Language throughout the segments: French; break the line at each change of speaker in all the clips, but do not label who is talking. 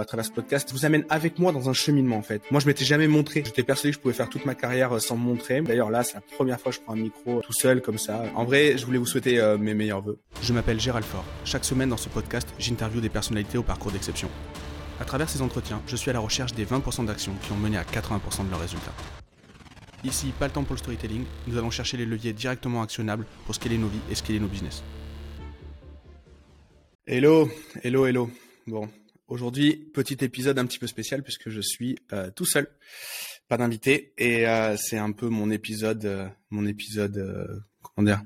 à travers ce podcast vous amène avec moi dans un cheminement en fait. Moi je m'étais jamais montré, j'étais persuadé que je pouvais faire toute ma carrière euh, sans me montrer. D'ailleurs là c'est la première fois que je prends un micro tout seul comme ça. En vrai je voulais vous souhaiter euh, mes meilleurs voeux. Je m'appelle Gérald Fort. Chaque semaine dans ce podcast j'interviewe des personnalités au parcours d'exception. À travers ces entretiens, je suis à la recherche des 20% d'actions qui ont mené à 80% de leurs résultats. Ici, pas le temps pour le storytelling, nous allons chercher les leviers directement actionnables pour scaler nos vies et scaler nos business. Hello, hello, hello. Bon, Aujourd'hui, petit épisode un petit peu spécial puisque je suis euh, tout seul, pas d'invité et euh, c'est un peu mon épisode, euh, mon épisode, comment dire,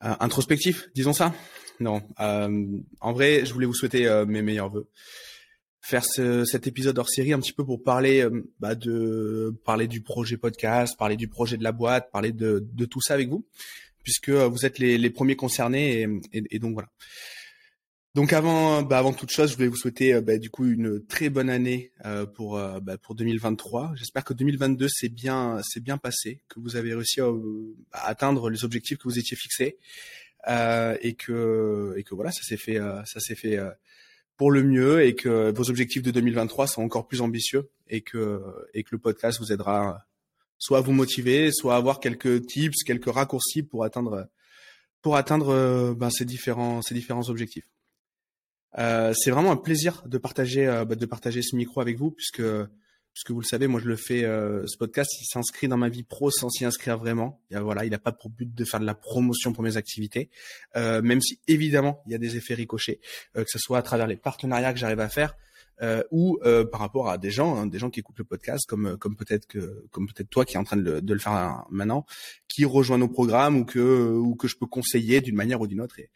introspectif, disons ça. Non, en vrai, je voulais vous souhaiter mes meilleurs voeux. Faire ce, cet épisode hors série un petit peu pour parler, bah, de parler du projet podcast, parler du projet de la boîte, parler de, de tout ça avec vous, puisque vous êtes les, les premiers concernés et, et donc voilà. Donc avant, bah avant toute chose, je voulais vous souhaiter euh, bah, du coup une très bonne année euh, pour euh, bah, pour 2023. J'espère que 2022 c'est bien c'est bien passé, que vous avez réussi à, atteindre les objectifs que vous étiez fixés et que et que voilà ça s'est fait ça s'est fait pour le mieux et que vos objectifs de 2023 sont encore plus ambitieux et que et que le podcast vous aidera soit à vous motiver, soit à avoir quelques tips, quelques raccourcis pour atteindre pour atteindre ben, ces différents ces différents objectifs. Euh, c'est vraiment un plaisir de partager euh, bah, de partager ce micro avec vous puisque puisque vous le savez, moi je le fais. Euh, ce podcast, il s'inscrit dans ma vie pro sans s'y inscrire vraiment. Il voilà, il n'a pas pour but de faire de la promotion pour mes activités, même si évidemment il y a des effets ricochets, que ce soit à travers les partenariats que j'arrive à faire, euh, ou euh, par rapport à des gens, hein, des gens qui écoutent le podcast, comme comme peut-être que comme peut-être toi qui est en train de le, de le faire maintenant, qui rejoint nos programmes ou que ou que je peux conseiller d'une manière ou d'une autre. Et,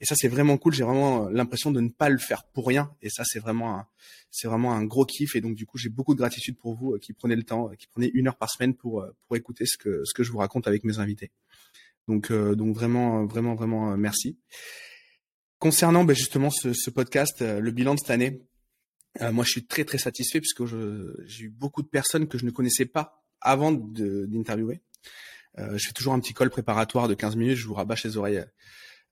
et ça c'est vraiment cool. J'ai vraiment l'impression de ne pas le faire pour rien. Et ça c'est vraiment c'est vraiment un gros kiff. Et donc du coup j'ai beaucoup de gratitude pour vous euh, qui prenez le temps, qui prenez une heure par semaine pour pour écouter ce que ce que je vous raconte avec mes invités. Donc donc vraiment vraiment vraiment merci. Concernant ben, justement ce, ce podcast, le bilan de cette année, euh, moi, je suis très très satisfait puisque j'ai eu beaucoup de personnes que je ne connaissais pas avant d'interviewer. Euh, je fais toujours un petit call préparatoire de 15 minutes, je vous rabâche les oreilles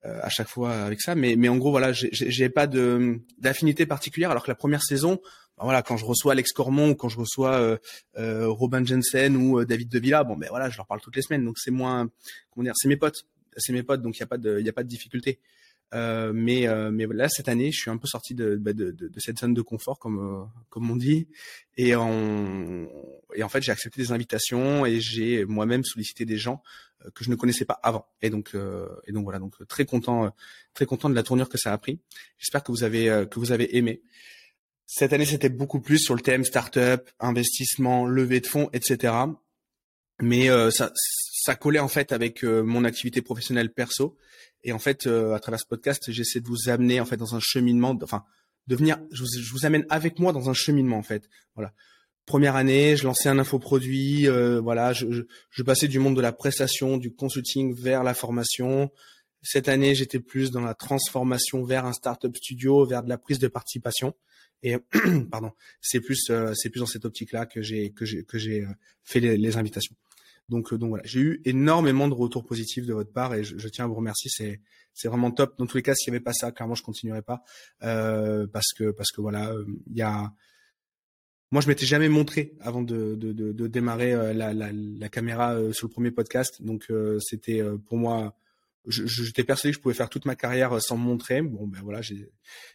euh, à chaque fois avec ça. Mais, mais en gros, voilà, j'ai pas d'affinité particulière. Alors que la première saison, ben voilà, quand je reçois Alex Cormont ou quand je reçois euh, euh Robin Jensen ou David De Villa, bon ben voilà, je leur parle toutes les semaines. Donc c'est moins, comment dire, c'est mes potes, c'est mes potes, donc il y a pas de, il a pas de difficulté. Euh, mais euh, mais là cette année, je suis un peu sorti de, bah, de, de, de cette zone de confort comme euh, comme on dit et en et en fait j'ai accepté des invitations et j'ai moi-même sollicité des gens que je ne connaissais pas avant et donc et donc voilà donc très content très content de la tournure que ça a pris. J'espère que vous avez que vous avez aimé. Cette année c'était beaucoup plus sur le thème startup, investissement, levée de fonds, etc. Mais ça ça collait en fait avec mon activité professionnelle perso et en fait, euh, à travers ce podcast, j'essaie de vous amener en fait dans un cheminement, enfin, de venir, je vous, je vous, amène avec moi dans un cheminement en fait. Voilà. Première année, je lançais un infoproduit, euh, voilà, je, je, je, passais du monde de la prestation, du consulting vers la formation. Cette année, j'étais plus dans la transformation vers un startup studio, vers de la prise de participation. Et pardon, c'est plus, euh, c'est plus dans cette optique-là que j'ai que j'ai que j'ai euh, fait les, les invitations. Donc, euh, donc voilà, j'ai eu énormément de retours positifs de votre part et je, tiens à vous remercier. C'est c'est vraiment top. Dans tous les cas, s'il n'y avait pas ça, clairement, je continuerais pas euh, parce que parce que voilà, euh, il y a moi, je m'étais jamais montré avant de, de, de, de démarrer la, la, la, caméra sur le premier podcast. Donc, c'était pour moi j'étais persuadé que je pouvais faire toute ma carrière euh, sans me montrer. Bon, ben voilà, j'ai,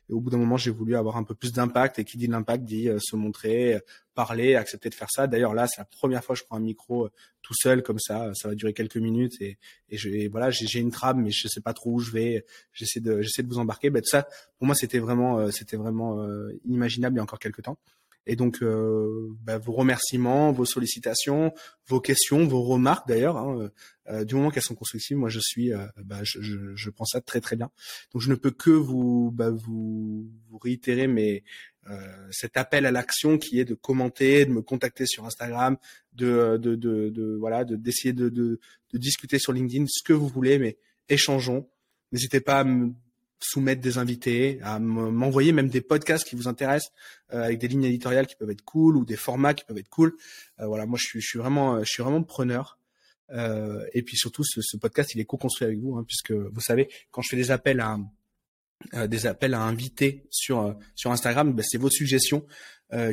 au bout d'un moment, j'ai voulu avoir un peu plus d'impact. Et qui dit l'impact dit euh, se montrer, euh, parler, accepter de faire ça. D'ailleurs, là, c'est la première fois que je prends un micro tout seul comme ça. Ça va durer quelques minutes et, et, je, voilà, j'ai, une trame, mais je sais pas trop où je vais. J'essaie de, j'essaie de vous embarquer. Ben, tout ça, pour moi, c'était vraiment, c'était vraiment inimaginable il y a encore quelques temps. Et donc, euh, bah, vos remerciements, vos sollicitations, vos questions, vos remarques d'ailleurs, hein, euh, du moment qu'elles sont constructives, moi je suis, euh, bah, je, je, je, prends ça très très bien. Donc je ne peux que vous bah, vous, vous réitérer mais euh, cet appel à l'action qui est de commenter, de me contacter sur Instagram, de de, de, de voilà, de d'essayer de, de, de discuter sur LinkedIn, ce que vous voulez, mais échangeons. N'hésitez pas à me soumettre des invités, à m'envoyer même des podcasts qui vous intéressent euh, avec des lignes éditoriales qui peuvent être cool ou des formats qui peuvent être cool. Euh, voilà, moi je suis, je suis vraiment, je suis vraiment preneur. Euh, et puis surtout, ce, ce, podcast il est co-construit avec vous, hein, puisque vous savez, quand je fais des appels à des appels à inviter sur sur Instagram, bah, c'est vos suggestions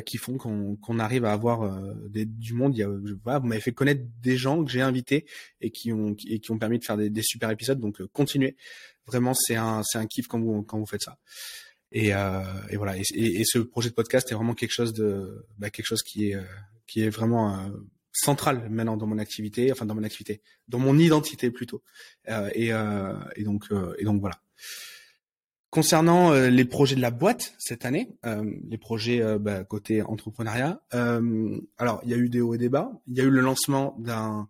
qui font qu'on arrive à avoir du monde. Il y a, vous m'avez fait connaître des gens que j'ai invités et qui ont et qui ont permis de faire des, des super épisodes. Donc continuez. Vraiment, c'est un c'est un kiff quand vous quand vous faites ça. Et, euh, et voilà. Et, ce projet de podcast est vraiment quelque chose de bah, quelque chose qui est qui est vraiment euh, central maintenant dans mon activité, enfin dans mon activité, dans mon identité plutôt. Euh, et, euh, et donc euh, et donc voilà. Concernant euh, les projets de la boîte cette année, les projets bah, côté entrepreneuriat, alors il y a eu des hauts et des bas. Il y a eu le lancement d'un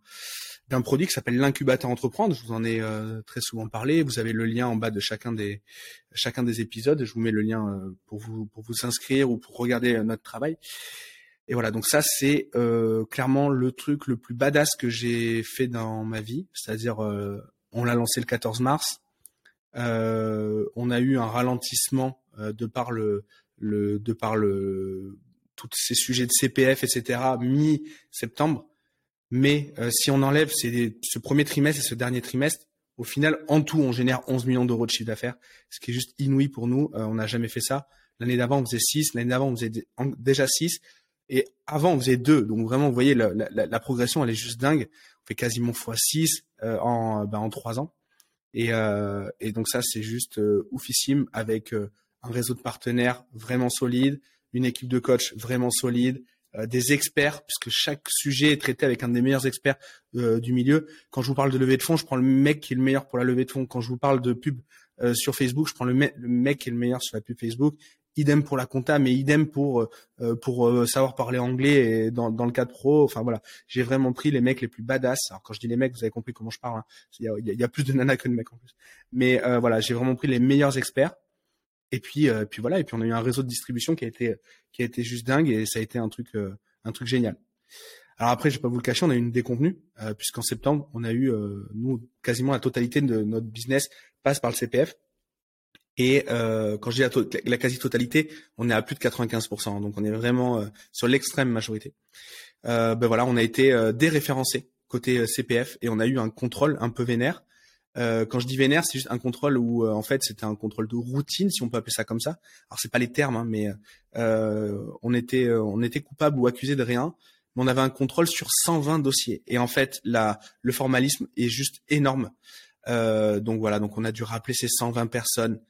d'un produit qui s'appelle l'incubateur entreprendre. Je vous en ai euh, très souvent parlé. Vous avez le lien en bas de chacun des chacun des épisodes. Je vous mets le lien euh, pour vous pour vous inscrire ou pour regarder euh, notre travail. Et voilà, donc ça c'est clairement le truc le plus badass que j'ai fait dans ma vie. C'est-à-dire, on l'a lancé le 14 mars. On a eu un ralentissement de par le, le de par le tous ces sujets de CPF, etc. mi-septembre. Mais euh, si on enlève ce premier trimestre et ce dernier trimestre, au final, en tout, on génère 11 millions d'euros de chiffre d'affaires, ce qui est juste inouï pour nous. Euh, on n'a jamais fait ça. L'année d'avant, on faisait 6. L'année d'avant, on faisait déjà 6. Et avant, on faisait 2. Donc vraiment, vous voyez, la, la, la, progression, elle est juste dingue. On fait quasiment x6 euh, en, ben, en 3 ans. Et, euh, et donc ça, c'est juste oufissime avec un réseau de partenaires vraiment solide, une équipe de coach vraiment solide, euh, des experts, puisque chaque sujet est traité avec un des meilleurs experts euh, du milieu. Quand je vous parle de levée de fonds, je prends le mec qui est le meilleur pour la levée de fonds. Quand je vous parle de pub euh, sur Facebook, je prends le, mec qui est le meilleur sur la pub Facebook. Idem pour la compta, mais idem pour pour savoir parler anglais et dans, dans le cadre pro. Enfin voilà, j'ai vraiment pris les mecs les plus badass. Alors quand je dis les mecs, vous avez compris comment je parle. Hein. Il, y a, y a, plus de nanas que de mecs en plus. Mais voilà, j'ai vraiment pris les meilleurs experts et puis, euh, puis voilà. Et puis on a eu un réseau de distribution qui a été qui a été juste dingue et ça a été un truc euh, un truc génial. Alors après, je vais pas vous le cacher, on a eu une déconvenue euh, puisqu'en septembre, on a eu nous quasiment la totalité de notre business passe par le CPF. Et quand je dis la, quasi-totalité, on est à plus de 95%. Donc on est vraiment sur l'extrême majorité. ben voilà, on a été déréférencé côté CPF et on a eu un contrôle un peu vénère euh, quand je dis vénère, c'est juste un contrôle où euh, en fait c'était un contrôle de routine, si on peut appeler ça comme ça. Alors c'est pas les termes, hein, mais euh, on était on était coupable ou accusé de rien, mais on avait un contrôle sur 120 dossiers. Et en fait, la le formalisme est juste énorme. donc voilà, donc on a dû rappeler ces 120 personnes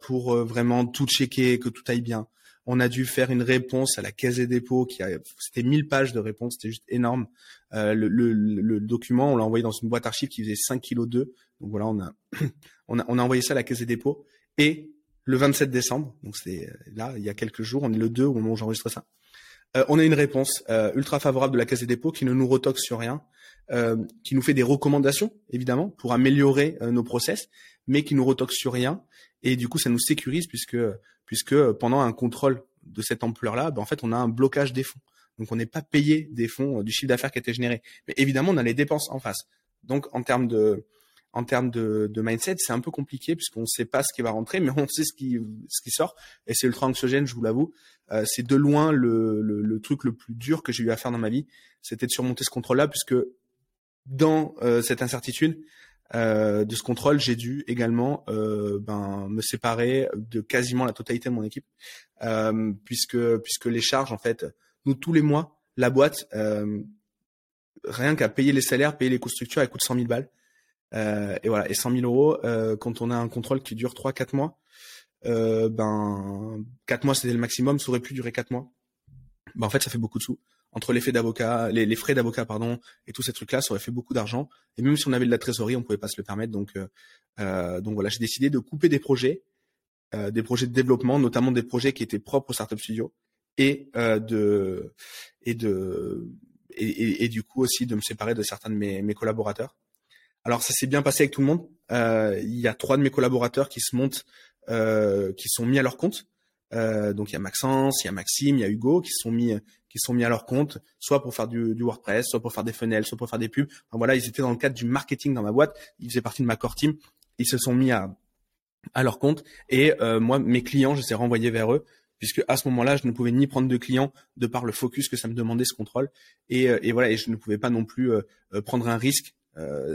pour vraiment tout checker, que tout aille bien. On a dû faire une réponse à la Caisse des dépôts qui a, c'était 1000 pages de réponse, c'était juste énorme. Euh, le, le, le, document, on l'a envoyé dans une boîte archive qui faisait 5 kg 2. Donc voilà, on a, on a, on a envoyé ça à la Caisse des dépôts. Et le 27 décembre, donc c'est euh, là, il y a quelques jours, on est le 2 au moment où j'enregistre ça. Euh, on a une réponse euh, ultra favorable de la Caisse des dépôts qui ne nous retoque sur rien, euh, qui nous fait des recommandations évidemment pour améliorer nos process, mais qui nous retoque sur rien. Et du coup, ça nous sécurise puisque puisque pendant un contrôle de cette ampleur-là, ben, en fait, on a un blocage des fonds. Donc, on n'est pas payé des fonds euh, du chiffre d'affaires qui a été généré. Mais évidemment, on a les dépenses en face. Donc, en termes de en termes de, de mindset, c'est un peu compliqué puisqu'on ne sait pas ce qui va rentrer, mais on sait ce qui ce qui sort. Et c'est ultra anxiogène, je vous l'avoue. Euh, c'est de loin le, le, le, truc le plus dur que j'ai eu à faire dans ma vie, c'était de surmonter ce contrôle-là, puisque dans euh, cette incertitude, euh, de ce contrôle, j'ai dû également euh, ben, me séparer de quasiment la totalité de mon équipe, euh, puisque puisque les charges, en fait, nous tous les mois, la boîte, rien qu'à payer les salaires, payer les coûts structures, elle coûte 100 000 balles. et voilà, et 100 000 euros quand on a un contrôle qui dure 3-4 mois, ben 4 mois c'était le maximum, ça aurait pu durer 4 mois. Ben, en fait, ça fait beaucoup de sous entre les frais d'avocat, les, frais d'avocat, pardon, et tous ces trucs-là, ça aurait fait beaucoup d'argent. Et même si on avait de la trésorerie, on pouvait pas se le permettre. Donc, euh, euh donc voilà, j'ai décidé de couper des projets, euh, des projets de développement, notamment des projets qui étaient propres au Startup Studio, et euh, de et de et, et, du coup aussi de me séparer de certains de mes, mes collaborateurs. Alors ça s'est bien passé avec tout le monde. Euh, il y a trois de mes collaborateurs qui se montent, qui sont mis à leur compte. Euh, donc il y a Maxence, il y a Maxime, il y a Hugo qui sont mis qui sont mis à leur compte, soit pour faire du, du WordPress, soit pour faire des funnels, soit pour faire des pubs. Enfin, voilà, ils étaient dans le cadre du marketing dans ma boîte. Ils faisaient partie de ma core team. Ils se sont mis à à leur compte et euh, moi mes clients je les ai renvoyés vers eux puisque à ce moment-là je ne pouvais ni prendre de clients de par le focus que ça me demandait ce contrôle et, euh, et voilà et je ne pouvais pas non plus prendre un risque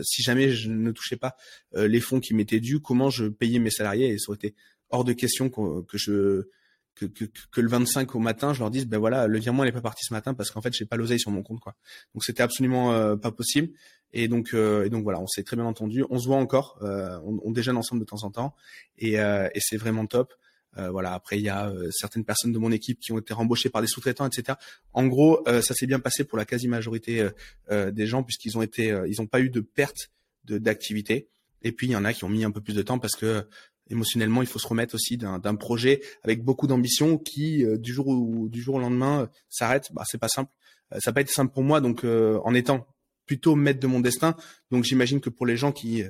si jamais je ne touchais pas les fonds qui m'étaient dus, comment je payais mes salariés Et ça aurait été hors de question que, que je que, que, que, le 25 au matin, je leur dise ben voilà, le virement n'est pas parti ce matin parce qu'en fait j'ai pas l'oseille sur mon compte quoi. Donc c'était absolument euh, pas possible. Et donc euh, et donc voilà, on s'est très bien entendu. On se voit encore, euh, on, on, déjeune ensemble de temps en temps et, et c'est vraiment top. voilà. Après il y a certaines personnes de mon équipe qui ont été rembauchées par des sous-traitants, etc. En gros, ça s'est bien passé pour la quasi majorité des gens puisqu'ils ont été, ils n'ont pas eu de perte d'activité. Et puis il y en a qui ont mis un peu plus de temps parce que émotionnellement, il faut se remettre aussi d'un projet avec beaucoup d'ambition qui euh, du jour au du jour au lendemain euh, s'arrête. Bah, c'est pas simple. Euh, ça n'a pas été simple pour moi, donc en étant plutôt maître de mon destin. Donc j'imagine que pour les gens qui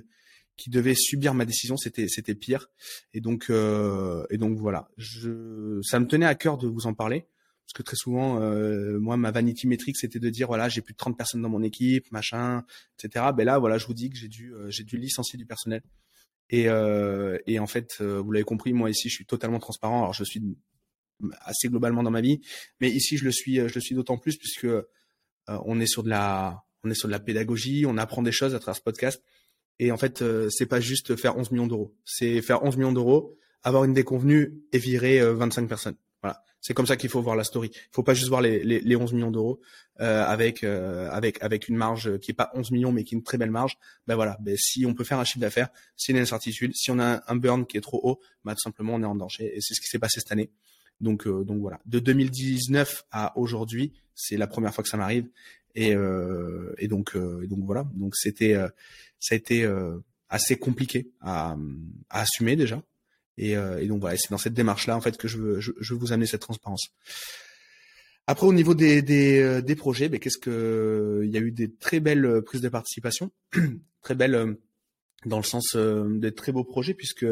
qui devaient subir ma décision, c'était c'était pire. Et donc et donc voilà, je ça me tenait à cœur de vous en parler parce que très souvent, moi, ma vanity metric, c'était de dire voilà, j'ai plus de 30 personnes dans mon équipe, machin, etc. Ben là, voilà, je vous dis que j'ai dû j'ai dû licencier du personnel et, euh, et en fait, euh, vous l'avez compris, moi ici, je suis totalement transparent. Alors, je suis assez globalement dans ma vie, mais ici, je le suis, je le suis d'autant plus puisque euh, on est sur de la, on est sur de la pédagogie, on apprend des choses à travers ce podcast. Et en fait, euh, c'est pas juste faire 11 millions d'euros, c'est faire 11 millions d'euros, avoir une déconvenue et virer 25 personnes. C'est comme ça qu'il faut voir la story. Il faut pas juste voir les, les, les 11 millions d'euros euh, avec euh, avec avec une marge qui est pas 11 millions mais qui est une très belle marge. Ben voilà, ben si on peut faire un chiffre d'affaires, a une incertitude, si on a un burn qui est trop haut, ben tout simplement on est en danger. Et c'est ce qui s'est passé cette année. Donc euh, donc voilà, de 2019 à aujourd'hui, c'est la première fois que ça m'arrive. Et, euh, et donc et donc voilà, donc c'était ça a été assez compliqué à, à assumer déjà et, euh, et donc voilà, c'est dans cette démarche-là en fait que je veux, je, je, veux vous amener cette transparence. Après, au niveau des, des, euh, des projets, ben, qu'est-ce que il y a eu des très belles prises de participation, très belles euh, dans le sens des très beaux projets puisque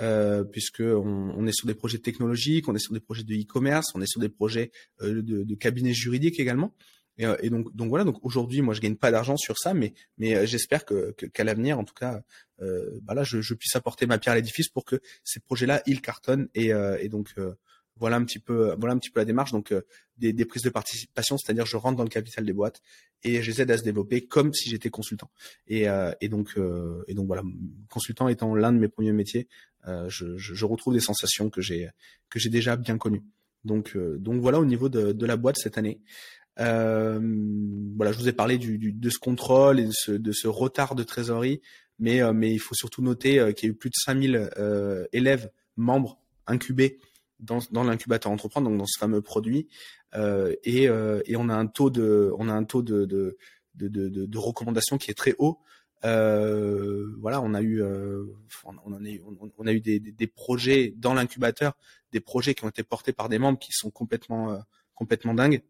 euh, puisque on, on, est sur des projets technologiques, on est sur des projets de e-commerce, on est sur des projets de, de cabinet juridique également. Et, et, donc, donc voilà. Donc aujourd'hui, moi, je gagne pas d'argent sur ça, mais mais j'espère que qu'à l'avenir, en tout cas, euh, bah là, je, je, puisse apporter ma pierre à l'édifice pour que ces projets-là, ils cartonnent. Et, euh, et donc, euh, voilà un petit peu, voilà un petit peu la démarche. Donc, des, des, prises de participation, c'est-à-dire je rentre dans le capital des boîtes et je les aide à se développer comme si j'étais consultant. Et, et donc, et donc voilà, consultant étant l'un de mes premiers métiers, je, je, retrouve des sensations que j'ai que j'ai déjà bien connues. Donc, donc voilà au niveau de, de la boîte cette année. Euh, voilà, je vous ai parlé du, du, de ce contrôle et de ce, de ce retard de trésorerie mais, euh, mais il faut surtout noter euh, qu'il y a eu plus de 5000 euh, élèves membres incubés dans, dans l'incubateur entreprendre, donc dans ce fameux produit, et, et on a un taux de, on a un taux de, de, de, de, de recommandation qui est très haut. Euh, voilà, on a eu, euh, on, a eu, on, a eu des, des, projets dans l'incubateur, des projets qui ont été portés par des membres qui sont complètement, euh, complètement dingues.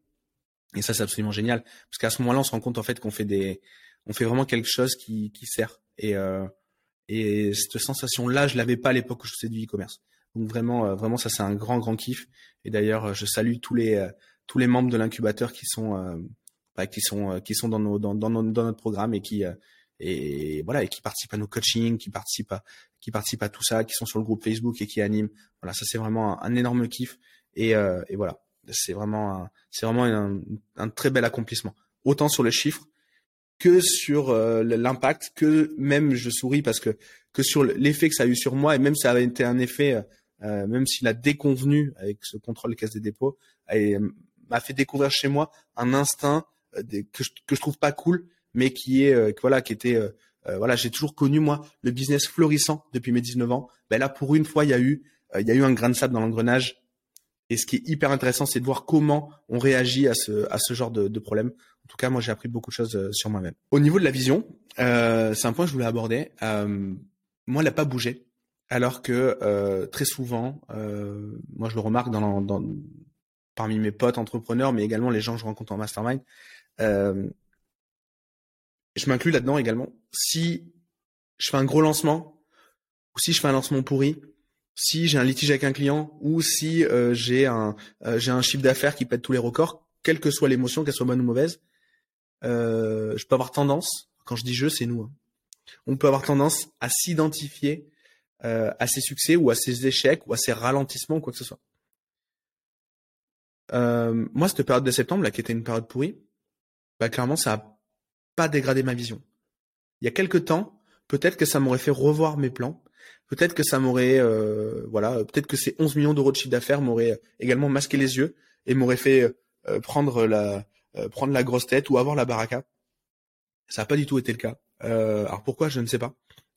Et ça, c'est absolument génial, parce qu'à ce moment-là, on se rend compte en fait qu'on fait des, on fait vraiment quelque chose qui, qui sert. Et, euh, et cette sensation-là, je l'avais pas à l'époque où je faisais du e-commerce. Donc vraiment, euh, vraiment, ça c'est un grand, grand kiff. Et d'ailleurs, je salue tous les euh, tous les membres de l'incubateur qui sont euh, bah, qui sont qui sont dans nos dans, dans, dans notre programme et qui et voilà et qui participent à nos coachings, qui participent à qui participent à tout ça, qui sont sur le groupe Facebook et qui animent. Voilà, ça c'est vraiment un, un, énorme kiff. Et, et voilà, c'est vraiment c'est vraiment un, un très bel accomplissement. Autant sur les chiffres que sur euh, l'impact, que même je souris parce que que sur l'effet que ça a eu sur moi et même ça avait été un effet, euh, euh même s'il a déconvenu avec ce contrôle caisse des dépôts, m'a fait découvrir chez moi un instinct euh, que je, que trouve pas cool, mais qui est voilà qui était voilà j'ai toujours connu moi le business florissant depuis mes 19 ans. Ben là pour une fois il y a eu il y a eu un grain de sable dans l'engrenage. Et ce qui est hyper intéressant, c'est de voir comment on réagit à ce, à ce genre de, de problème. En tout cas, moi, j'ai appris beaucoup de choses euh, sur moi-même. Au niveau de la vision, euh, c'est un point que je voulais aborder. Euh, moi, elle n'a pas bougé, alors que euh, très souvent, euh, moi, je le remarque dans, dans, parmi mes potes entrepreneurs, mais également les gens que je rencontre en mastermind. Euh, je m'inclus là-dedans également. Si je fais un gros lancement, ou si je fais un lancement pourri, si j'ai un litige avec un client, ou si j'ai un j'ai un chiffre d'affaires qui pète tous les records, quelle que soit l'émotion, qu'elle soit bonne ou mauvaise, euh, je peux avoir tendance, quand je dis je, c'est nous, hein. on peut avoir tendance à s'identifier euh, à ses succès ou à ses échecs ou à ses ralentissements ou quoi que ce soit. Euh, moi, cette période de septembre, là, qui était une période pourrie, bah, clairement, ça a pas dégradé ma vision. il y a quelques temps, peut-être que ça m'aurait fait revoir mes plans. Peut-être que ça m'aurait, euh, voilà, peut-être que ces 11 millions d'euros de chiffre d'affaires m'auraient également masqué les yeux et m'auraient fait euh, prendre la euh, prendre la grosse tête ou avoir la baraka. Ça n'a pas du tout été le cas. alors pourquoi Je ne sais pas.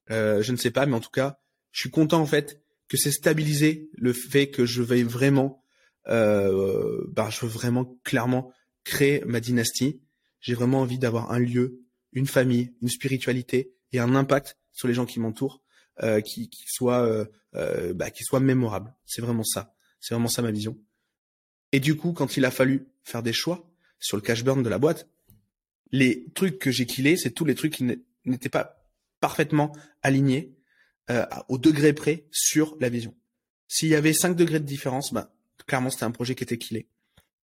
je ne sais pas, mais en tout cas, je suis content en fait que c'est stabilisé le fait que je veuille vraiment, bah, je veux vraiment clairement créer ma dynastie. J'ai vraiment envie d'avoir un lieu, une famille, une spiritualité et un impact sur les gens qui m'entourent euh, qui, qui, soit euh, euh, bah, qui soit mémorable. C'est vraiment ça. C'est vraiment ça ma vision. Et du coup, quand il a fallu faire des choix sur le cash burn de la boîte, les trucs que j'ai killés, c'est tous les trucs qui n'étaient pas parfaitement alignés euh, au degré près sur la vision. S'il y avait 5 degrés de différence, bah, clairement c'était un projet qui était killé.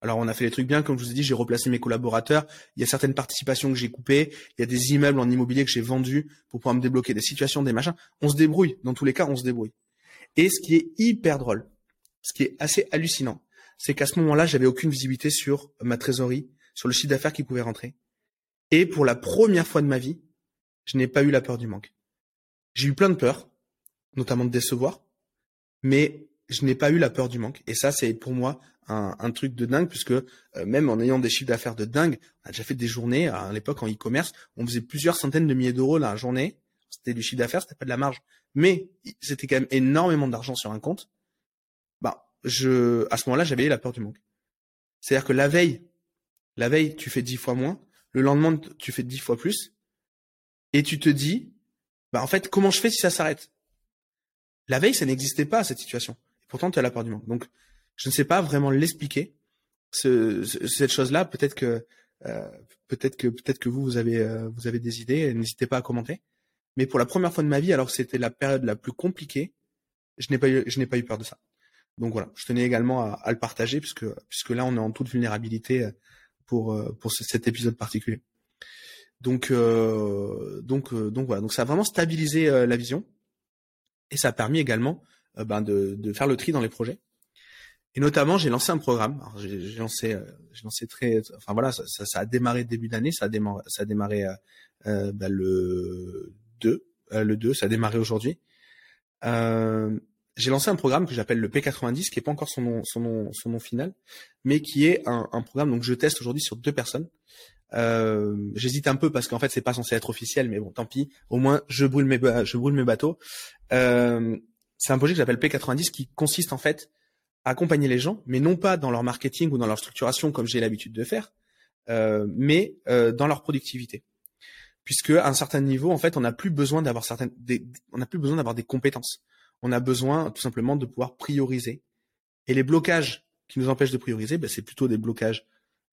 Alors on a fait les trucs bien, comme je vous ai dit, j'ai replacé mes collaborateurs. Il y a certaines participations que j'ai coupées. Il y a des immeubles en immobilier que j'ai vendus pour pouvoir me débloquer des situations, des machins. On se débrouille. Dans tous les cas, on se débrouille. Et ce qui est hyper drôle, ce qui est assez hallucinant, c'est qu'à ce moment-là, j'avais aucune visibilité sur ma trésorerie, sur le chiffre d'affaires qui pouvait rentrer. Et pour la première fois de ma vie, je n'ai pas eu la peur du manque. J'ai eu plein de peurs, notamment de décevoir, mais je n'ai pas eu la peur du manque. Et ça, c'est pour moi un, truc de dingue, puisque euh, même en ayant des chiffres d'affaires de dingue, on a déjà fait des journées, à l'époque en e-commerce, on faisait plusieurs centaines de milliers d'euros la journée. C'était du chiffre d'affaires, c'était pas de la marge. Mais c'était quand même énormément d'argent sur un compte. Bah, je, à ce moment-là, j'avais la peur du manque. C'est-à-dire que la veille, la veille, tu fais dix fois moins. Le lendemain, tu fais dix fois plus. Et tu te dis, bah, en fait, comment je fais si ça s'arrête? La veille, ça n'existait pas, cette situation. Pourtant, tu as la peur du manque. Donc, je ne sais pas vraiment l'expliquer. Ce, cette chose-là, peut-être que euh, peut-être que peut-être que vous vous avez euh, vous avez des idées. N'hésitez pas à commenter. Mais pour la première fois de ma vie, alors que c'était la période la plus compliquée, je n'ai pas eu je n'ai pas eu peur de ça. Donc voilà, je tenais également à, le partager puisque puisque là on est en toute vulnérabilité euh, pour pour cet épisode particulier. Donc donc donc voilà, donc ça a vraiment stabilisé la vision et ça a permis également ben de, de faire le tri dans les projets et notamment, j'ai lancé un programme. J'ai lancé, euh, j'ai lancé très, enfin voilà, ça, ça, a démarré début d'année. Ça a démarré, ça a démarré euh, euh bah, le 2, euh, le 2, ça a démarré aujourd'hui. Euh, j'ai lancé un programme que j'appelle le P90, qui est pas encore son nom, son nom, son nom final, mais qui est un, un programme. Donc, je teste aujourd'hui sur deux personnes. Euh, J'hésite un peu parce qu'en fait, c'est pas censé être officiel, mais bon, tant pis. Au moins, je brûle mes, je brûle mes bateaux. Euh, c'est un projet que j'appelle P90, qui consiste en fait accompagner les gens, mais non pas dans leur marketing ou dans leur structuration comme j'ai l'habitude de faire, euh, mais euh, dans leur productivité. Puisque à un certain niveau, en fait, on n'a plus besoin d'avoir certaines, des, on n'a plus besoin d'avoir des compétences. On a besoin tout simplement de pouvoir prioriser. Et les blocages qui nous empêchent de prioriser, ben, c'est plutôt des blocages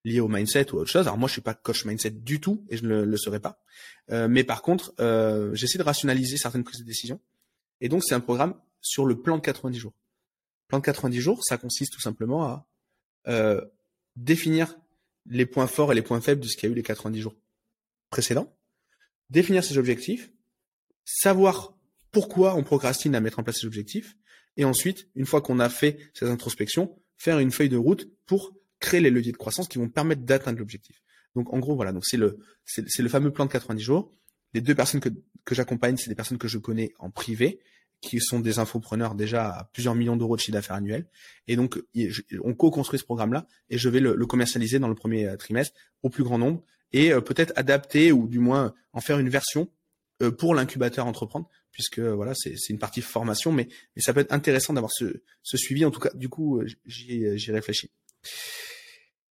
liés au mindset ou à autre chose. Alors moi, je suis pas coach mindset du tout et je ne le, serai pas. Euh, mais par contre, euh, j'essaie de rationaliser certaines prises de décision. Et donc, c'est un programme sur le plan de 90 jours plan de 90 jours, ça consiste tout simplement à euh, définir les points forts et les points faibles de ce qu'il y a eu les 90 jours précédents, définir ses objectifs, savoir pourquoi on procrastine à mettre en place ses objectifs, et ensuite, une fois qu'on a fait ces introspections, faire une feuille de route pour créer les leviers de croissance qui vont permettre d'atteindre l'objectif. Donc en gros, voilà, c'est le fameux plan de 90 jours. Les deux personnes que j'accompagne, c'est des personnes que je connais en privé qui sont des infopreneurs déjà à plusieurs millions d'euros de chiffre d'affaires annuel. Et donc, on co-construit ce programme-là et je vais le, commercialiser dans le premier euh, trimestre au plus grand nombre et euh, peut-être adapter ou du moins en faire une version euh, pour l'incubateur entreprendre, puisque voilà, c'est une partie formation, mais, ça peut être intéressant d'avoir ce, ce suivi. En tout cas, du coup, j'y réfléchis.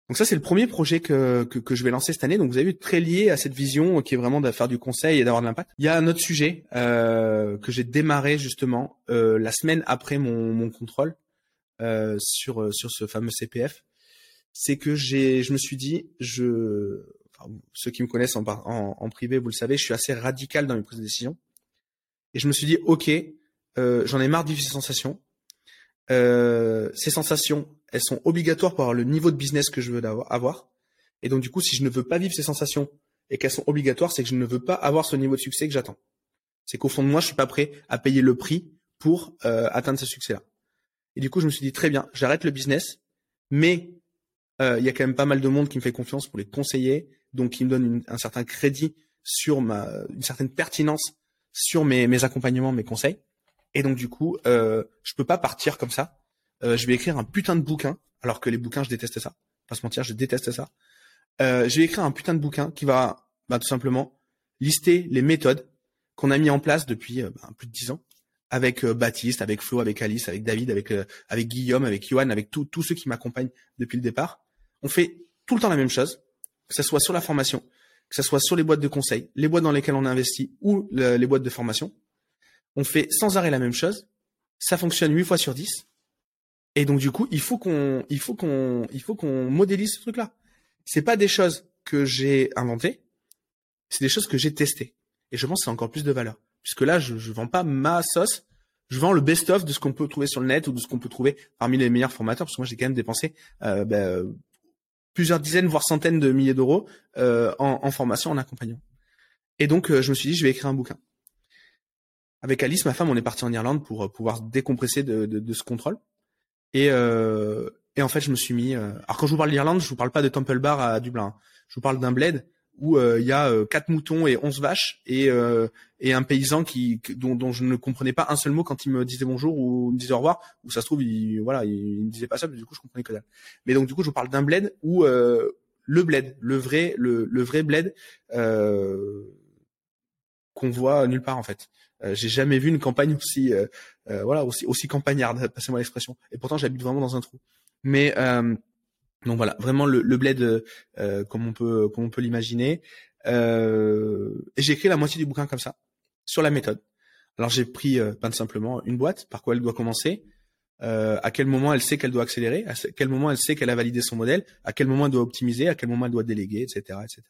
Donc ça, c'est le premier projet que, que, que, je vais lancer cette année. Donc vous avez vu, très lié à cette vision qui est vraiment de faire du conseil et d'avoir de l'impact. Il y a un autre sujet euh, que j'ai démarré justement euh, la semaine après mon, mon contrôle euh, sur sur ce fameux CPF. C'est que j'ai, je me suis dit, je, enfin, ceux qui me connaissent en, en, en, privé, vous le savez, je suis assez radical dans mes prises de décision. Et je me suis dit, ok, euh, j'en ai marre de vivre ces sensations. Euh, ces sensations, elles sont obligatoires pour avoir le niveau de business que je veux avoir. Et donc du coup, si je ne veux pas vivre ces sensations et qu'elles sont obligatoires, c'est que je ne veux pas avoir ce niveau de succès que j'attends. C'est qu'au fond de moi, je suis pas prêt à payer le prix pour euh, atteindre ce succès-là. Et du coup, je me suis dit très bien, j'arrête le business, mais euh, il y a quand même pas mal de monde qui me fait confiance pour les conseiller, donc qui me donne un certain crédit sur ma une certaine pertinence sur mes, accompagnements, mes conseils. Et donc du coup, euh, je peux pas partir comme ça. Euh, je vais écrire un putain de bouquin, alors que les bouquins, je déteste ça. Pas se mentir, je déteste ça. Euh, je vais écrire un putain de bouquin qui va bah, tout simplement lister les méthodes qu'on a mis en place depuis euh, bah, plus de dix ans avec euh, Baptiste, avec Flo, avec Alice, avec David, avec avec Guillaume, avec Johan, avec tous ceux qui m'accompagnent depuis le départ. On fait tout le temps la même chose, que ce soit sur la formation, que ce soit sur les boîtes de conseil, les boîtes dans lesquelles on investit ou les boîtes de formation. On fait sans arrêt la même chose. Ça fonctionne 8 fois sur 10. Et donc du coup, il faut qu'on il faut qu'on il faut qu'on modélise ce truc-là. C'est pas des choses que j'ai inventées, c'est des choses que j'ai testées. Et je pense que c'est encore plus de valeur. Puisque là, je, je vends pas ma sauce, je vends le best-of de ce qu'on peut trouver sur le net ou de ce qu'on peut trouver parmi les meilleurs formateurs. Parce que moi, j'ai quand même dépensé euh, ben, plusieurs dizaines, voire centaines de milliers d'euros euh, en, en, formation, en accompagnement. Et donc, euh, je me suis dit, je vais écrire un bouquin. Avec Alice, ma femme, on est parti en Irlande pour euh, pouvoir décompresser de, de, de ce contrôle. Et, euh, et en fait, je me suis mis. Euh, alors, quand je vous parle d'Irlande, je vous parle pas de Temple Bar à Dublin. Hein. Je vous parle d'un bled où il y a quatre moutons et onze vaches et, et un paysan qui dont, dont, je ne comprenais pas un seul mot quand il me disait bonjour ou me disait au revoir ou ça se trouve il voilà il, me disait pas ça mais du coup je comprenais que dalle. Mais donc du coup je vous parle d'un bled où le bled, le vrai, le, le vrai bled euh, qu'on voit nulle part en fait. Euh, j'ai jamais vu une campagne aussi, euh, euh voilà, aussi, aussi campagnarde, passez-moi l'expression. Et pourtant, j'habite vraiment dans un trou. Mais euh, donc voilà, vraiment le, le bled euh, comme on peut, comme on peut l'imaginer. et j'ai écrit la moitié du bouquin comme ça, sur la méthode. Alors j'ai pris, pas simplement, une boîte, par quoi elle doit commencer, euh, à quel moment elle sait qu'elle doit accélérer, à quel moment elle sait qu'elle a validé son modèle, à quel moment elle doit optimiser, à quel moment elle doit déléguer, etc., etc.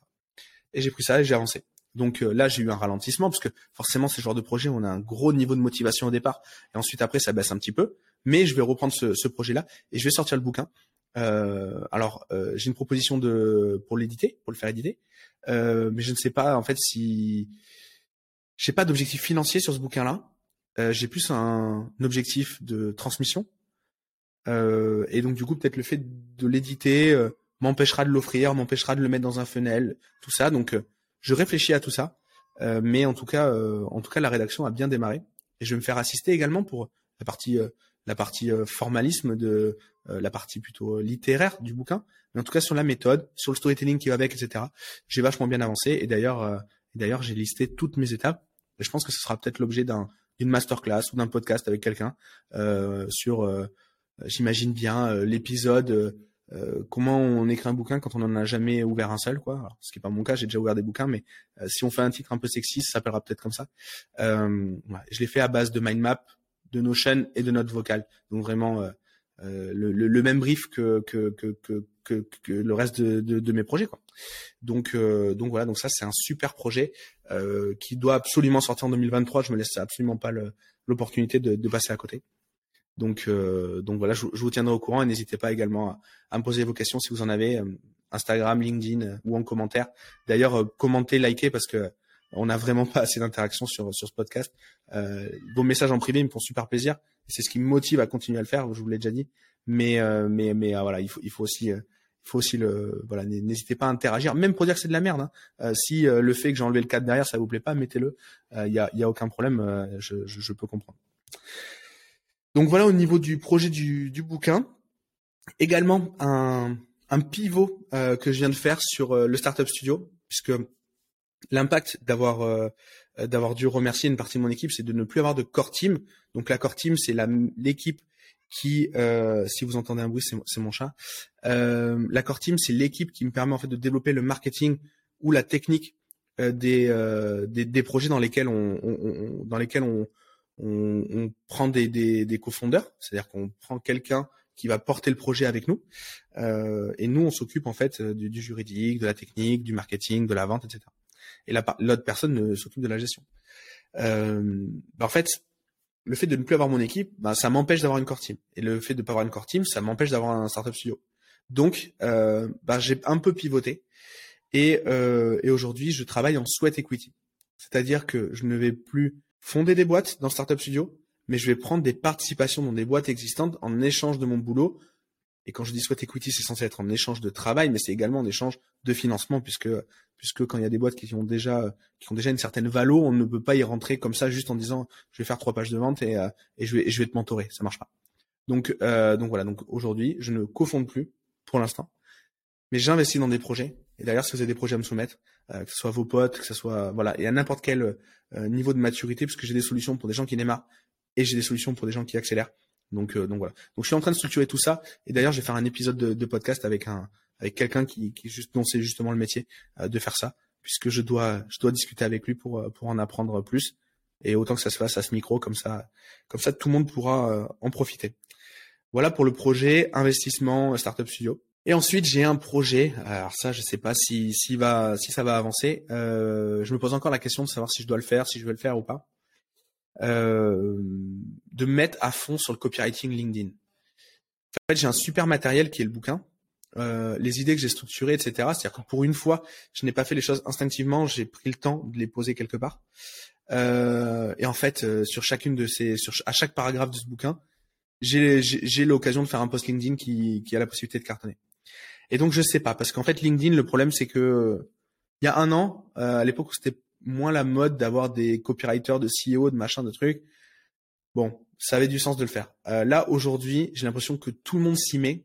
Et j'ai pris ça et j'ai avancé. Donc euh, là, j'ai eu un ralentissement parce que forcément, ce genre de projet, on a un gros niveau de motivation au départ et ensuite après, ça baisse un petit peu. Mais je vais reprendre ce, ce projet-là et je vais sortir le bouquin. Euh, alors, euh, j'ai une proposition de pour l'éditer, pour le faire éditer, mais je ne sais pas en fait si j'ai pas d'objectif financier sur ce bouquin-là. Euh, j'ai plus un, objectif de transmission. Euh, et donc du coup, peut-être le fait de l'éditer euh, m'empêchera de l'offrir, m'empêchera de le mettre dans un funnel, tout ça. Donc je réfléchis à tout ça. mais en tout cas, en tout cas, la rédaction a bien démarré. Et je vais me faire assister également pour la partie, la partie formalisme de la partie plutôt littéraire du bouquin. Mais en tout cas, sur la méthode, sur le storytelling qui va avec, etc. J'ai vachement bien avancé. Et d'ailleurs, d'ailleurs, j'ai listé toutes mes étapes. Et je pense que ce sera peut-être l'objet d'un d'une masterclass ou d'un podcast avec quelqu'un euh, sur, euh, j'imagine bien, euh, comment on écrit un bouquin quand on n'en a jamais ouvert un seul, quoi. Alors, ce qui est pas mon cas, j'ai déjà ouvert des bouquins, mais si on fait un titre un peu sexiste, ça s'appellera peut-être comme ça. je l'ai fait à base de mind map, de Notion et de notes vocales. Donc vraiment le, le, le, même brief que que, que, que, que, le reste de, de, de, mes projets quoi. Donc donc voilà donc ça c'est un super projet euh, qui doit absolument sortir en 2023. Je me laisse absolument pas l'opportunité de, de, passer à côté. Donc, euh, donc voilà, je, vous tiendrai au courant et n'hésitez pas également à, à, me poser vos questions si vous en avez, euh, Instagram, LinkedIn euh, ou en commentaire. D'ailleurs, euh, commentez, likez parce que on n'a vraiment pas assez d'interactions sur sur ce podcast. vos messages en privé me font super plaisir. C'est ce qui me motive à continuer à le faire. Je vous l'ai déjà dit. Mais mais mais voilà, il faut il faut aussi il faut aussi le voilà n'hésitez pas à interagir même pour dire que c'est de la merde hein. euh, si euh, le fait que j'ai enlevé le cadre derrière ça vous plaît pas mettez-le il euh, y a y a aucun problème je, je, je, peux comprendre donc voilà au niveau du projet du, du bouquin également un un pivot que je viens de faire sur le startup studio puisque l'impact d'avoir d'avoir dû remercier une partie de mon équipe c'est de ne plus avoir de core team donc la core team c'est l'équipe qui, euh, si vous entendez un bruit, c'est mon chat. Euh, la Core Team, c'est l'équipe qui me permet en fait de développer le marketing ou la technique euh, des, euh, des, des projets dans lesquels on, on, dans lesquels on, on, on prend des, des, des cofondeurs, c'est-à-dire qu'on prend quelqu'un qui va porter le projet avec nous, euh, et nous on s'occupe en fait du, du, juridique, de la technique, du marketing, de la vente, etc. Et l'autre personne s'occupe de la gestion. Euh, en fait, le fait de ne plus avoir mon équipe, ben, ça m'empêche d'avoir une core team. Et le fait de ne pas avoir une core team, ça m'empêche d'avoir un startup studio. Donc, euh, ben, j'ai un peu pivoté. Et, euh, et aujourd'hui, je travaille en sweat equity. C'est-à-dire que je ne vais plus fonder des boîtes dans Startup Studio, mais je vais prendre des participations dans des boîtes existantes en échange de mon boulot. Et quand je dis sweat equity, c'est censé être en échange de travail, mais c'est également en échange de financement, puisque puisque quand il y a des boîtes qui ont déjà qui ont déjà une certaine valo, on ne peut pas y rentrer comme ça juste en disant je vais faire trois pages de vente et, et je vais je vais te mentorer, ça marche pas. Donc donc voilà, donc aujourd'hui, je ne cofonde plus pour l'instant, mais j'investis dans des projets. Et d'ailleurs, si vous avez des projets à me soumettre, que ce soit vos potes, que ce soit voilà, et à n'importe quel niveau de maturité, puisque j'ai des solutions pour des gens qui démarrent et j'ai des solutions pour des gens qui accélèrent. Donc, donc voilà. Donc je suis en train de structurer tout ça. Et d'ailleurs, je vais faire un épisode de, de podcast avec un, avec quelqu'un qui, qui dont c'est justement le métier euh, de faire ça, puisque je dois, je dois discuter avec lui pour, euh, pour en apprendre plus. Et autant que ça se fasse à ce micro, comme ça, comme ça, tout le monde pourra euh, en profiter. Voilà pour le projet investissement startup studio. Et ensuite, j'ai un projet. Alors ça, je sais pas si, si va, si ça va avancer. Euh, je me pose encore la question de savoir si je dois le faire, si je veux le faire ou pas. Euh, de mettre à fond sur le copywriting LinkedIn. En fait, j'ai un super matériel qui est le bouquin, euh, les idées que j'ai structurées, etc. C'est-à-dire que pour une fois, je n'ai pas fait les choses instinctivement, j'ai pris le temps de les poser quelque part. Et en fait, sur chacune de ces, sur à chaque paragraphe de ce bouquin, j'ai l'occasion de faire un post LinkedIn qui, qui a la possibilité de cartonner. Et donc je sais pas, parce qu'en fait LinkedIn, le problème c'est que il y a un an, à l'époque où c'était moins la mode d'avoir des copywriters, de CEO, de machin, de trucs. Bon, ça avait du sens de le faire. là aujourd'hui, j'ai l'impression que tout le monde s'y met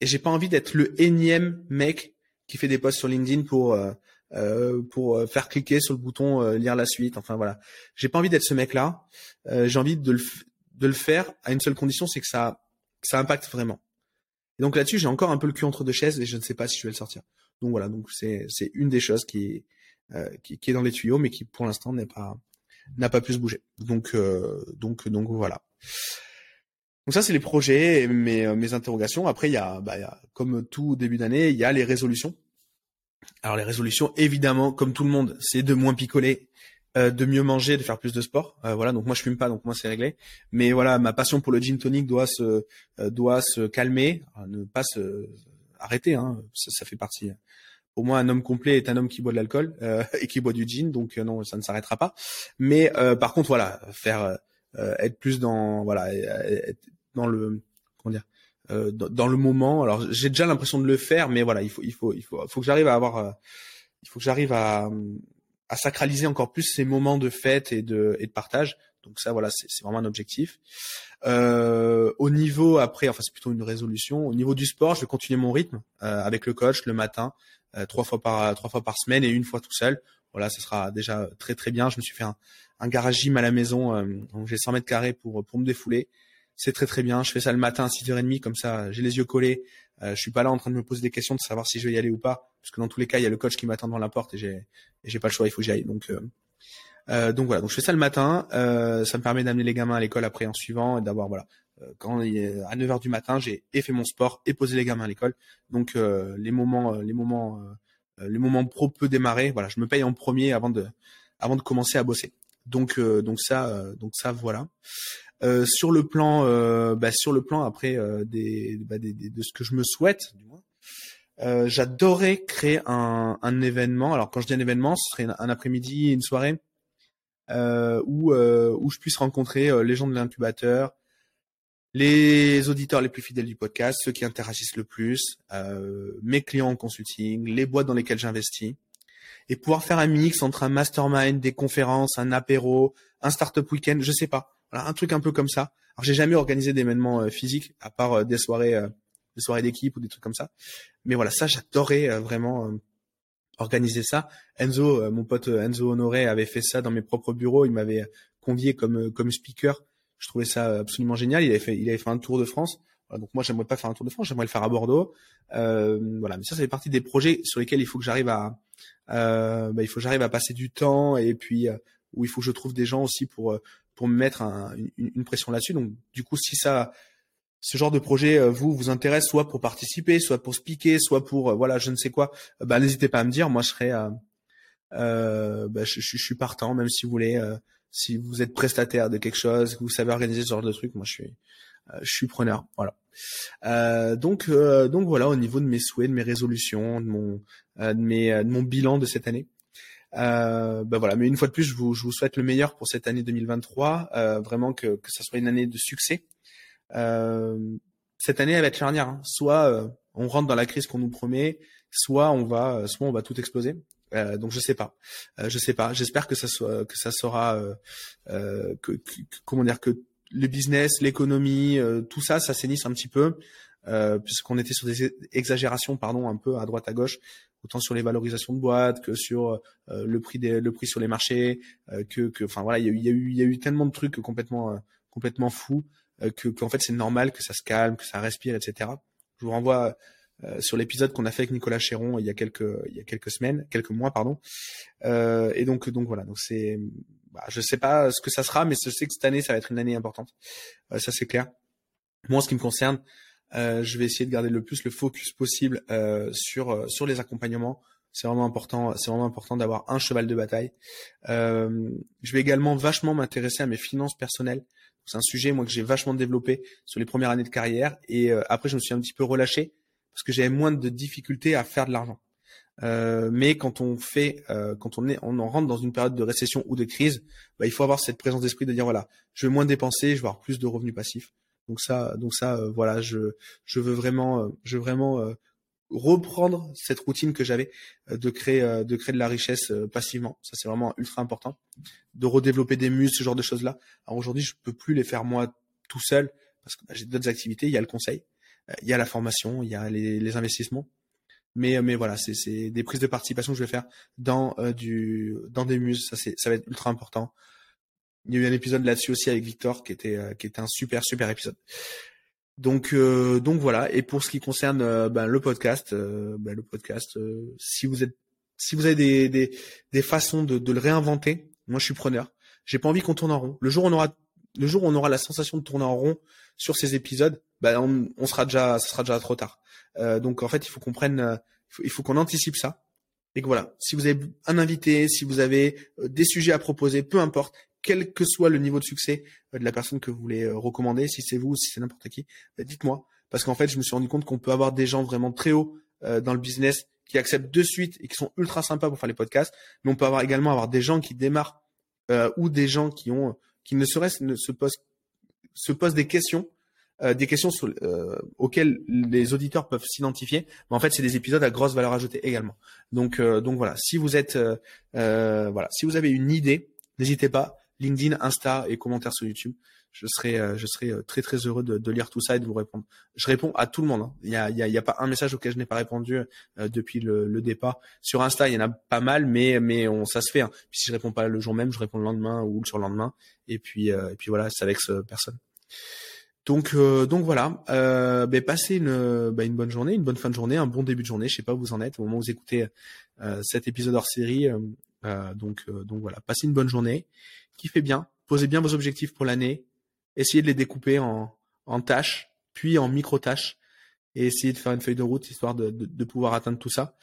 et j'ai pas envie d'être le énième mec qui fait des posts sur LinkedIn pour euh, euh pour euh, faire cliquer sur le bouton euh, lire la suite. Enfin voilà, j'ai pas envie d'être ce mec-là. j'ai envie de le de le faire à une seule condition, c'est que ça ça impacte vraiment. Et donc là-dessus, j'ai encore un peu le cul entre deux chaises et je ne sais pas si je vais le sortir. Donc voilà, donc c'est c'est une des choses qui, qui, qui est dans les tuyaux, mais qui pour l'instant n'est pas n'a pas pu se bouger. Donc donc donc voilà. Donc ça, c'est les projets et mes, euh, mes interrogations. Après, il y, a, bah, il y a, comme tout début d'année, il y a les résolutions. Alors les résolutions, évidemment, comme tout le monde, c'est de moins picoler, euh, de mieux manger, de faire plus de sport. Euh, voilà, donc moi je fume pas, donc moi c'est réglé. Mais voilà, ma passion pour le gin tonic doit se doit se calmer, ne pas se arrêter. Hein, ça, ça, fait partie. Pour moi, un homme complet est un homme qui boit de l'alcool et qui boit du gin, donc non, ça ne s'arrêtera pas. Mais par contre, voilà, faire être plus dans voilà être, dans le comment dire euh, dans, le moment. Alors j'ai déjà l'impression de le faire, mais voilà, il faut il faut il faut faut que j'arrive à avoir euh, il faut que j'arrive à à sacraliser encore plus ces moments de fête et de et de partage. Donc ça voilà, c'est vraiment un objectif. Euh, au niveau après, enfin c'est plutôt une résolution. Au niveau du sport, je vais continuer mon rythme euh, avec le coach le matin, euh, trois fois par trois fois par semaine et une fois tout seul. Voilà, ce sera déjà très très bien. Je me suis fait un, un garage gym à la maison, donc j'ai 100 mètres carrés pour pour me défouler c'est très très bien. Je fais ça le matin à 6h30, comme ça j'ai les yeux collés. Euh, je suis pas là en train de me poser des questions de savoir si je vais y aller ou pas, parce que dans tous les cas, il y a le coach qui m'attend devant la porte et j'ai j'ai pas le choix, il faut que j'y aille. Donc euh, euh, voilà, donc je fais ça le matin. Euh, ça me permet d'amener les gamins à l'école après en suivant et d'avoir voilà. Quand à 9h du matin, j'ai fait mon sport et posé les gamins à l'école. Donc les moments les moments les moments pro peut démarrer. Voilà, je me paye en premier avant de avant de commencer à bosser. Donc donc ça donc ça voilà. Euh, sur le plan, euh, bah, sur le plan après euh, des, bah, des, de ce que je me souhaite, du moins, euh, j'adorais créer un, un, événement. Alors quand je dis un événement, ce serait un, après-midi, une soirée euh, où où je puisse rencontrer les gens de l'incubateur, les auditeurs les plus fidèles du podcast, ceux qui interagissent le plus, mes clients en consulting, les boîtes dans lesquelles j'investis, et pouvoir faire un mix entre un mastermind, des conférences, un apéro, un startup week-end, je sais pas un truc un peu comme ça. Alors j'ai jamais organisé d'événements euh, physiques à part euh, des soirées, euh, des soirées d'équipe ou des trucs comme ça. Mais voilà, ça j'adorais vraiment organiser ça. Enzo, mon pote Enzo Honoré avait fait ça dans mes propres bureaux. Il m'avait convié comme comme speaker. Je trouvais ça absolument génial. Il avait fait il avait fait un tour de France. donc moi j'aimerais pas faire un tour de France, j'aimerais le faire à Bordeaux. voilà, mais ça ça fait partie des projets sur lesquels il faut que j'arrive à bah, il faut que j'arrive à passer du temps et puis où il faut que je trouve des gens aussi pour pour me mettre une, pression là-dessus. Donc, du coup, si ça, ce genre de projet euh, vous vous intéresse, soit pour participer, soit pour speaker, soit pour euh, voilà, je ne sais quoi, euh, bah, n'hésitez pas à me dire. Moi, je serai, euh, bah, je, je, suis partant, même si vous voulez, si vous êtes prestataire de quelque chose, que vous savez organiser ce genre de truc, moi, je suis, je suis preneur. Voilà. donc, donc voilà, au niveau de mes souhaits, de mes résolutions, de mon, de mes, de mon bilan de cette année. Euh, ben voilà, mais une fois de plus, je vous, je vous souhaite le meilleur pour cette année 2023, euh, vraiment que, que ça soit une année de succès. Euh, cette année, elle va être charnière. Hein. Soit euh, on rentre dans la crise qu'on nous promet, soit on va, soit on va tout exploser. Euh, donc je sais pas, euh, je sais pas. J'espère que ça soit que ça sera que, que, comment dire que le business, l'économie, tout ça, ça un petit peu puisqu'on était sur des exagérations, pardon, un peu à droite à gauche autant sur les valorisations de boîtes que sur le prix des, le prix sur les marchés que que enfin voilà il y a eu il y a eu y a eu tellement de trucs complètement complètement fous que qu'en fait c'est normal que ça se calme que ça respire etc je vous renvoie euh, sur l'épisode qu'on a fait avec Nicolas Chéron il y a quelques il y a quelques semaines, quelques mois pardon. Euh, et donc donc voilà, donc c'est bah, je sais pas ce que ça sera, mais je sais que cette année ça va être une année importante. Euh, ça c'est clair. Moi, en ce qui me concerne, euh, je vais essayer de garder le plus le focus possible euh, sur sur les accompagnements. C'est vraiment important. C'est vraiment important d'avoir un cheval de bataille. Euh, je vais également vachement m'intéresser à mes finances personnelles. C'est un sujet moi que j'ai vachement développé sur les premières années de carrière et après je me suis un petit peu relâché parce que j'avais moins de difficultés à faire de l'argent. Euh, mais quand on fait, euh, quand on est, on en rentre dans une période de récession ou de crise, bah, il faut avoir cette présence d'esprit de dire voilà, je veux moins dépenser, je veux avoir plus de revenus passifs. Donc ça, donc ça, euh, voilà, je, je veux vraiment, euh, je veux vraiment euh, reprendre cette routine que j'avais de créer, de créer de la richesse passivement. Ça c'est vraiment ultra important. De redévelopper des muscles, ce genre de choses là. Alors aujourd'hui, je peux plus les faire moi tout seul parce que bah, j'ai d'autres activités. Il y a le conseil il y a la formation, il y a les, les investissements. Mais, mais voilà, c'est des prises de participation que je vais faire dans euh, du dans des muses. Ça, c'est ça va être ultra important. Il y a eu un épisode là-dessus aussi avec Victor qui était euh, qui était un super super épisode. Donc euh, donc voilà. Et pour ce qui concerne ben, le podcast, ben, le podcast, si vous êtes si vous avez des des, des façons de, de le réinventer, moi je suis preneur. J'ai pas envie qu'on tourne en rond. Le jour où on aura le jour où on aura la sensation de tourner en rond sur ces épisodes, bah, on, sera déjà, ça sera déjà trop tard. Euh, donc en fait, il faut qu'on prenne, euh, il faut, qu'on anticipe ça. Et que voilà, si vous avez un invité, si vous avez euh, des sujets à proposer, peu importe, quel que soit le niveau de succès de la personne que vous voulez recommander, si c'est vous, si c'est n'importe qui, bah, dites-moi. Parce qu'en fait, je me suis rendu compte qu'on peut avoir des gens vraiment très hauts dans le business qui acceptent de suite et qui sont ultra sympas pour faire les podcasts, mais on peut avoir également avoir des gens qui démarrent ou des gens qui ont qui ne serait-ce ne se posent se posent des questions euh, des questions euh, auxquelles les auditeurs peuvent s'identifier, mais en fait c'est des épisodes à grosse valeur ajoutée également. Donc euh, donc voilà, si vous êtes voilà, si vous avez une idée, n'hésitez pas, LinkedIn, Insta et commentaires sur YouTube. Je serai je serai très très heureux de, de, lire tout ça et de vous répondre. Je réponds à tout le monde. Hein. Il y a il y a, pas un message auquel je n'ai pas répondu depuis le, le, départ. Sur Insta, il y en a pas mal, mais mais on ça se fait. Hein. Puis si je réponds pas le jour même, je réponds le lendemain ou le surlendemain. Et puis et puis voilà, c'est avec personne. Donc euh, donc voilà, euh, ben, passez une, ben, une bonne journée, une bonne fin de journée, un bon début de journée. Je sais pas où vous en êtes au moment où vous écoutez euh, cet épisode hors série. Euh, donc donc voilà, passez une bonne journée, kiffez bien, posez bien vos objectifs pour l'année, essayez de les découper en tâches, puis en micro tâches, et essayez de faire une feuille de route histoire de pouvoir atteindre tout ça.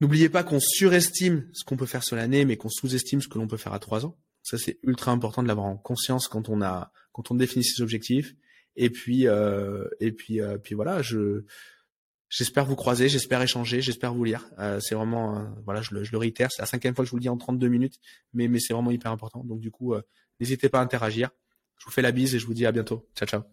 N'oubliez pas qu'on surestime ce qu'on peut faire sur l'année, mais qu'on sous-estime ce que l'on peut faire à trois ans. Ça, c'est ultra important de l'avoir en conscience quand on a, quand on définit ses objectifs. Et puis, euh, et puis, euh, puis voilà, je, j'espère vous croiser, j'espère échanger, j'espère vous lire. Euh, c'est vraiment, voilà, je le, je le réitère, c'est la cinquième fois que je vous le dis en 32 minutes, mais, mais c'est vraiment hyper important. Donc du coup, n'hésitez pas à interagir. Je vous fais la bise et je vous dis à bientôt. Ciao, ciao.